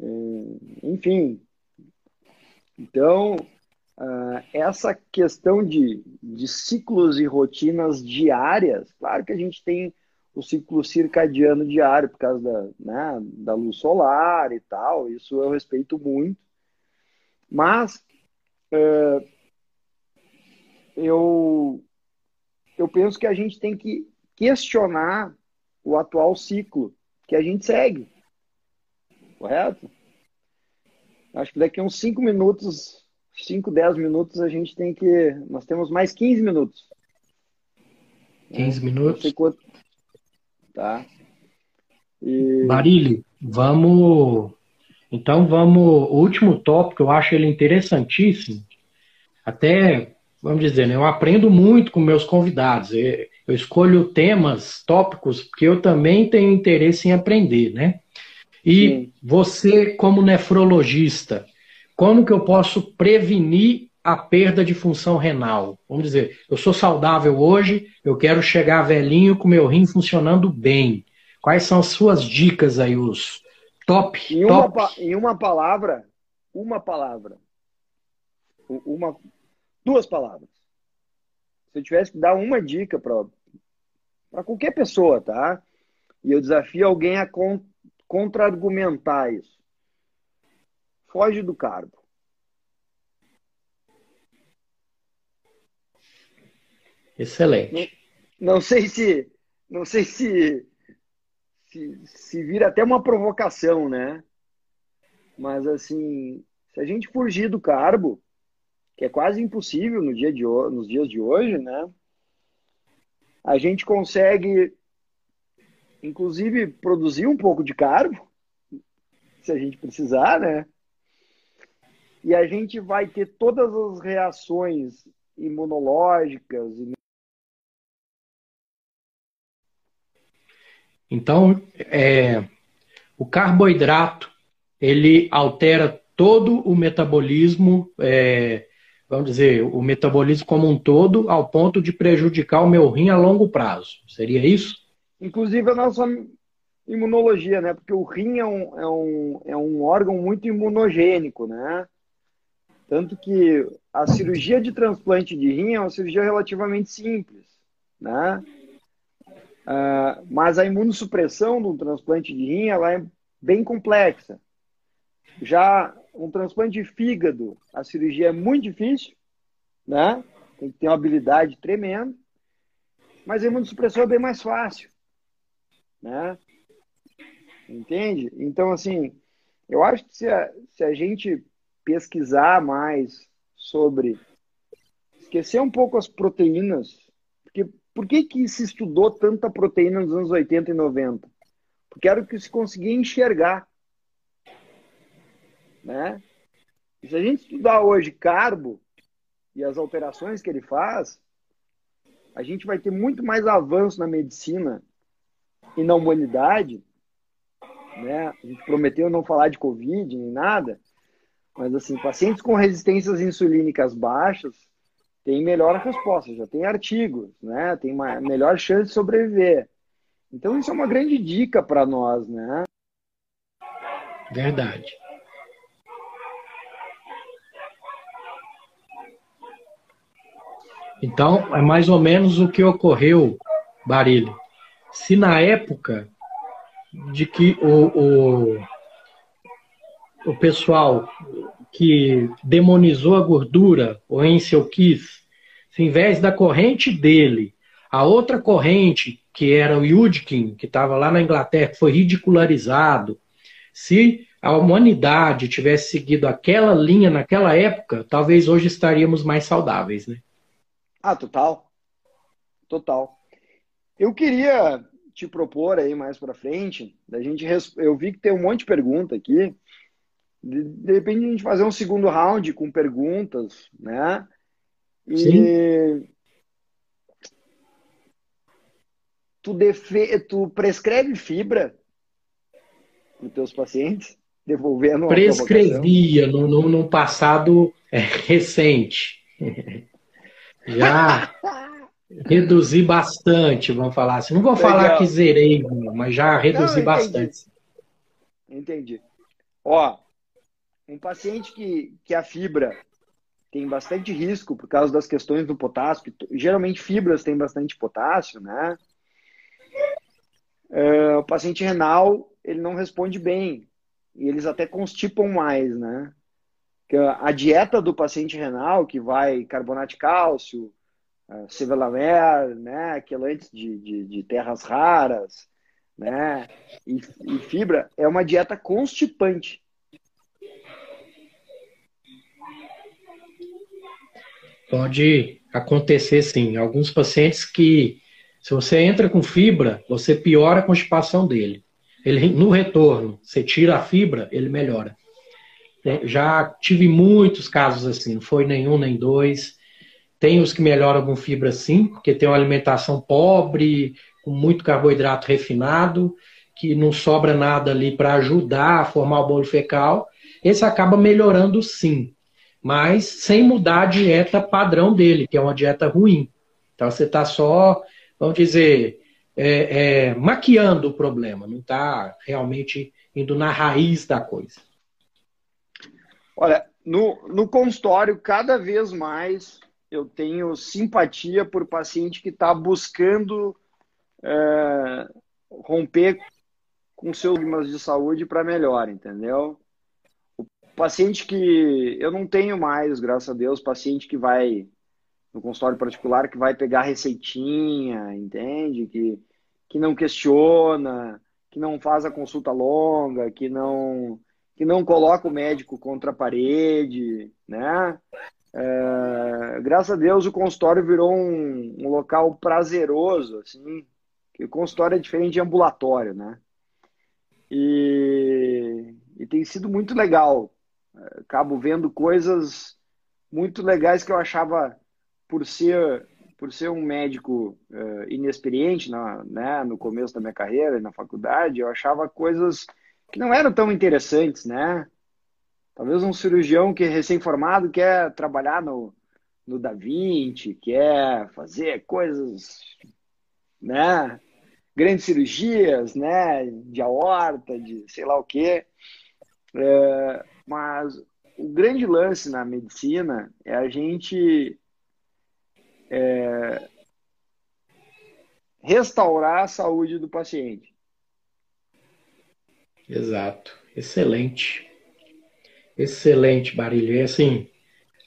[SPEAKER 2] É, enfim. Então, uh, essa questão de, de ciclos e rotinas diárias, claro que a gente tem o ciclo circadiano diário por causa da, né, da luz solar e tal, isso eu respeito muito. Mas é, eu, eu penso que a gente tem que questionar o atual ciclo que a gente segue. Correto? Acho que daqui a uns 5 minutos, 5, 10 minutos, a gente tem que. Nós temos mais 15 minutos.
[SPEAKER 1] 15 minutos? Não sei quanto.
[SPEAKER 2] Tá.
[SPEAKER 1] E... Barilli, vamos então vamos, o último tópico, eu acho ele interessantíssimo. Até, vamos dizer, né, eu aprendo muito com meus convidados. Eu escolho temas, tópicos, porque eu também tenho interesse em aprender, né? E Sim. você, como nefrologista, como que eu posso prevenir a perda de função renal? Vamos dizer, eu sou saudável hoje, eu quero chegar velhinho com meu rim funcionando bem. Quais são as suas dicas aí, os, Top.
[SPEAKER 2] Em uma, top. em uma palavra, uma palavra. Uma, duas palavras. Se eu tivesse que dar uma dica para qualquer pessoa, tá? E eu desafio alguém a con, contra-argumentar isso. Foge do carbo.
[SPEAKER 1] Excelente.
[SPEAKER 2] Não, não sei se não sei se se, se vira até uma provocação, né? Mas assim, se a gente fugir do carbo, que é quase impossível no dia de, nos dias de hoje, né? A gente consegue, inclusive, produzir um pouco de carbo, se a gente precisar, né? E a gente vai ter todas as reações imunológicas,
[SPEAKER 1] Então, é, o carboidrato ele altera todo o metabolismo, é, vamos dizer, o metabolismo como um todo, ao ponto de prejudicar o meu rim a longo prazo. Seria isso?
[SPEAKER 2] Inclusive a nossa imunologia, né? Porque o rim é um, é um, é um órgão muito imunogênico, né? Tanto que a cirurgia de transplante de rim é uma cirurgia relativamente simples, né? Uh, mas a imunossupressão do transplante de rim ela é bem complexa. Já um transplante de fígado, a cirurgia é muito difícil, né? Tem que ter uma habilidade tremenda. mas a imunossupressão é bem mais fácil, né? Entende? Então, assim, eu acho que se a, se a gente pesquisar mais sobre esquecer um pouco as proteínas, por que, que se estudou tanta proteína nos anos 80 e 90? Porque era o que se conseguia enxergar. Né? E se a gente estudar hoje carbo e as alterações que ele faz, a gente vai ter muito mais avanço na medicina e na humanidade. Né? A gente prometeu não falar de Covid nem nada, mas assim, pacientes com resistências insulínicas baixas têm melhor resposta, já tem artigos, né? Tem uma melhor chance de sobreviver. Então isso é uma grande dica para nós, né?
[SPEAKER 1] Verdade. Então, é mais ou menos o que ocorreu, Barilho. Se na época de que o, o, o pessoal que demonizou a gordura, o Ansel Keith, se em vez da corrente dele, a outra corrente, que era o Yudkin, que estava lá na Inglaterra, que foi ridicularizado, se a humanidade tivesse seguido aquela linha naquela época, talvez hoje estaríamos mais saudáveis, né?
[SPEAKER 2] Ah, total. Total. Eu queria te propor aí mais para frente, da gente eu vi que tem um monte de pergunta aqui. De, de repente a gente fazer um segundo round com perguntas, né? E Sim. tu, defe... tu prescreve fibra para os teus pacientes, devolvendo
[SPEAKER 1] Prescrevia no, no, no passado é, recente. Já reduzi bastante, vamos falar assim. Não vou Legal. falar que zerei, mas já reduzi Não, bastante.
[SPEAKER 2] Entendi. Ó, um paciente que, que a fibra tem bastante risco por causa das questões do potássio, geralmente fibras têm bastante potássio, né? É, o paciente renal, ele não responde bem. E eles até constipam mais, né? a dieta do paciente renal, que vai carbonato de cálcio, uh, sevelamer, né, quelantes de, de, de, terras raras, né, e, e fibra, é uma dieta constipante.
[SPEAKER 1] Pode acontecer sim. Alguns pacientes que, se você entra com fibra, você piora a constipação dele. Ele, no retorno, você tira a fibra, ele melhora. Já tive muitos casos assim, não foi nenhum nem dois. Tem os que melhoram com fibra sim, porque tem uma alimentação pobre, com muito carboidrato refinado, que não sobra nada ali para ajudar a formar o bolo fecal. Esse acaba melhorando sim, mas sem mudar a dieta padrão dele, que é uma dieta ruim. Então você está só, vamos dizer, é, é, maquiando o problema, não está realmente indo na raiz da coisa.
[SPEAKER 2] Olha, no, no consultório, cada vez mais eu tenho simpatia por paciente que está buscando é, romper com seus problemas de saúde para melhor, entendeu? Paciente que eu não tenho mais, graças a Deus, paciente que vai no consultório particular que vai pegar receitinha, entende? Que, que não questiona, que não faz a consulta longa, que não que não coloca o médico contra a parede, né? É, graças a Deus o consultório virou um, um, local prazeroso, assim, que o consultório é diferente de ambulatório, né? E, e tem sido muito legal. Acabo vendo coisas muito legais que eu achava por ser por ser um médico uh, inexperiente na, né, no começo da minha carreira na faculdade, eu achava coisas que não eram tão interessantes, né? Talvez um cirurgião que é recém-formado quer trabalhar no, no Da Vinci, quer fazer coisas, né? Grandes cirurgias, né? De aorta, de sei lá o quê. É, mas o grande lance na medicina é a gente é, restaurar a saúde do paciente.
[SPEAKER 1] Exato. Excelente. Excelente, Barilho. E assim,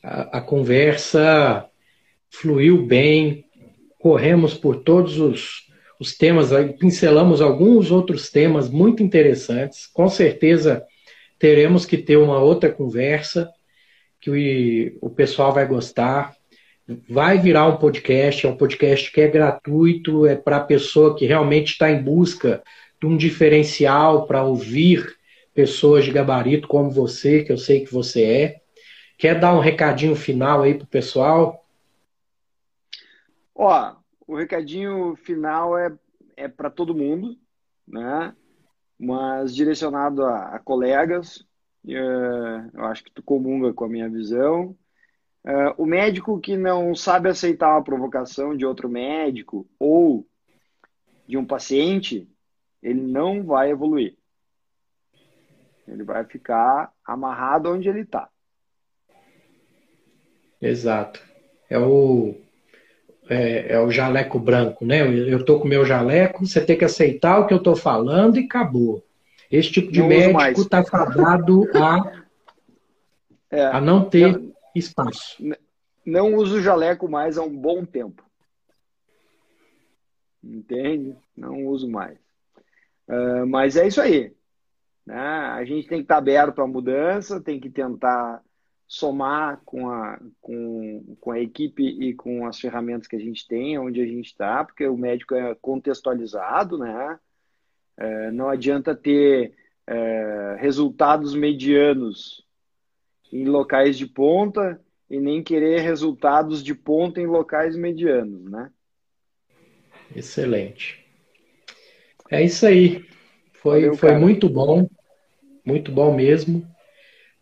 [SPEAKER 1] a, a conversa fluiu bem, corremos por todos os, os temas, pincelamos alguns outros temas muito interessantes. Com certeza teremos que ter uma outra conversa que o, o pessoal vai gostar. Vai virar um podcast, é um podcast que é gratuito, é para a pessoa que realmente está em busca de um diferencial para ouvir pessoas de gabarito como você, que eu sei que você é. Quer dar um recadinho final aí pro pessoal?
[SPEAKER 2] Ó, o recadinho final é, é para todo mundo, né? Mas direcionado a, a colegas. Uh, eu acho que tu comunga com a minha visão. Uh, o médico que não sabe aceitar uma provocação de outro médico ou de um paciente, ele não vai evoluir. Ele vai ficar amarrado onde ele está.
[SPEAKER 1] Exato. É o, é, é, o jaleco branco, né? Eu estou com meu jaleco, você tem que aceitar o que eu estou falando e acabou. Esse tipo de não médico está fadado a, é, a não ter não, espaço.
[SPEAKER 2] Não uso jaleco mais há um bom tempo. Entende? Não uso mais. Uh, mas é isso aí. Né? A gente tem que estar aberto à mudança, tem que tentar somar com a, com, com a equipe e com as ferramentas que a gente tem, onde a gente está, porque o médico é contextualizado, né? É, não adianta ter é, resultados medianos em locais de ponta e nem querer resultados de ponta em locais medianos, né?
[SPEAKER 1] Excelente. É isso aí. Foi, Valeu, foi muito bom. Muito bom mesmo.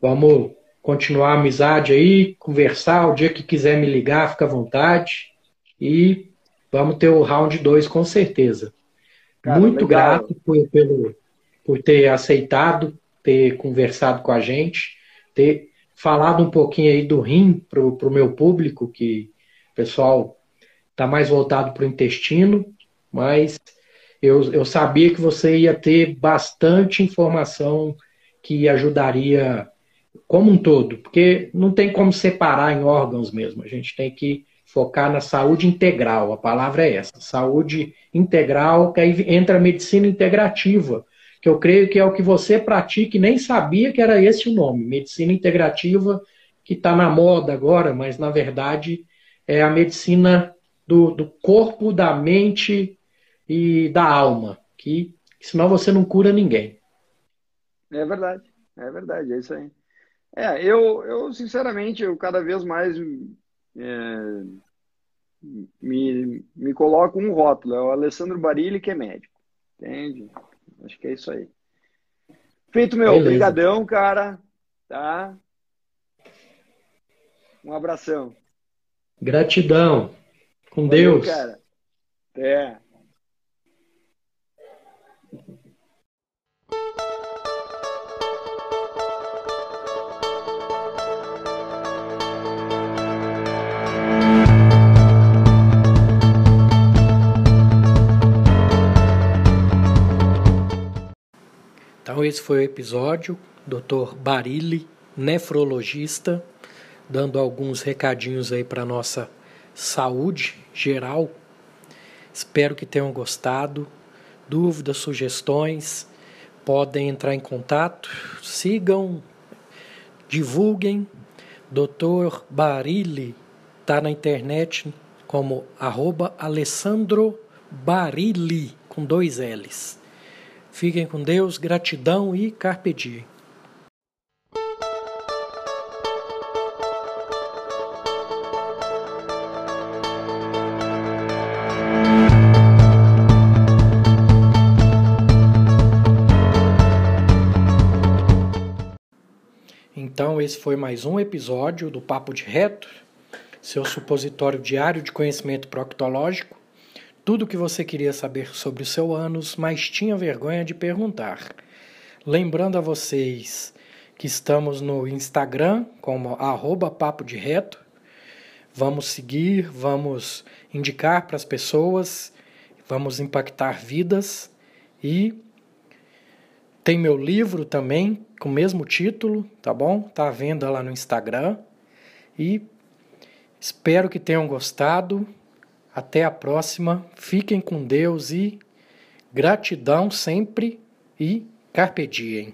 [SPEAKER 1] Vamos continuar a amizade aí, conversar. O dia que quiser me ligar, fica à vontade. E vamos ter o round 2 com certeza. Cara, muito legal. grato por, pelo, por ter aceitado, ter conversado com a gente, ter falado um pouquinho aí do rim para o meu público, que o pessoal está mais voltado para o intestino, mas eu, eu sabia que você ia ter bastante informação que ajudaria como um todo, porque não tem como separar em órgãos mesmo, a gente tem que focar na saúde integral, a palavra é essa, saúde integral, que aí entra a medicina integrativa, que eu creio que é o que você pratica e nem sabia que era esse o nome, medicina integrativa, que está na moda agora, mas na verdade é a medicina do, do corpo, da mente e da alma, que senão você não cura ninguém.
[SPEAKER 2] É verdade, é verdade, é isso aí. É, eu, eu sinceramente, eu cada vez mais é, me, me coloco um rótulo, é o Alessandro Barilli, que é médico, entende? Acho que é isso aí. Feito, meu, obrigadão, cara, tá? Um abração.
[SPEAKER 1] Gratidão. Com Valeu, Deus. cara.
[SPEAKER 2] Até.
[SPEAKER 1] Então esse foi o episódio, Dr. Barilli, nefrologista, dando alguns recadinhos aí para nossa saúde geral. Espero que tenham gostado dúvidas, sugestões, podem entrar em contato, sigam, divulguem. Dr. Barilli está na internet como arroba Alessandro com dois L's. Fiquem com Deus, gratidão e carpe diem. Então, esse foi mais um episódio do Papo de Reto, seu supositório diário de conhecimento proctológico. Tudo o que você queria saber sobre o seu ânus, mas tinha vergonha de perguntar. Lembrando a vocês que estamos no Instagram como arroba Papo de Reto. Vamos seguir, vamos indicar para as pessoas, vamos impactar vidas e tem meu livro também, com o mesmo título, tá bom? Tá à venda lá no Instagram. E espero que tenham gostado. Até a próxima. Fiquem com Deus e gratidão sempre e carpe diem.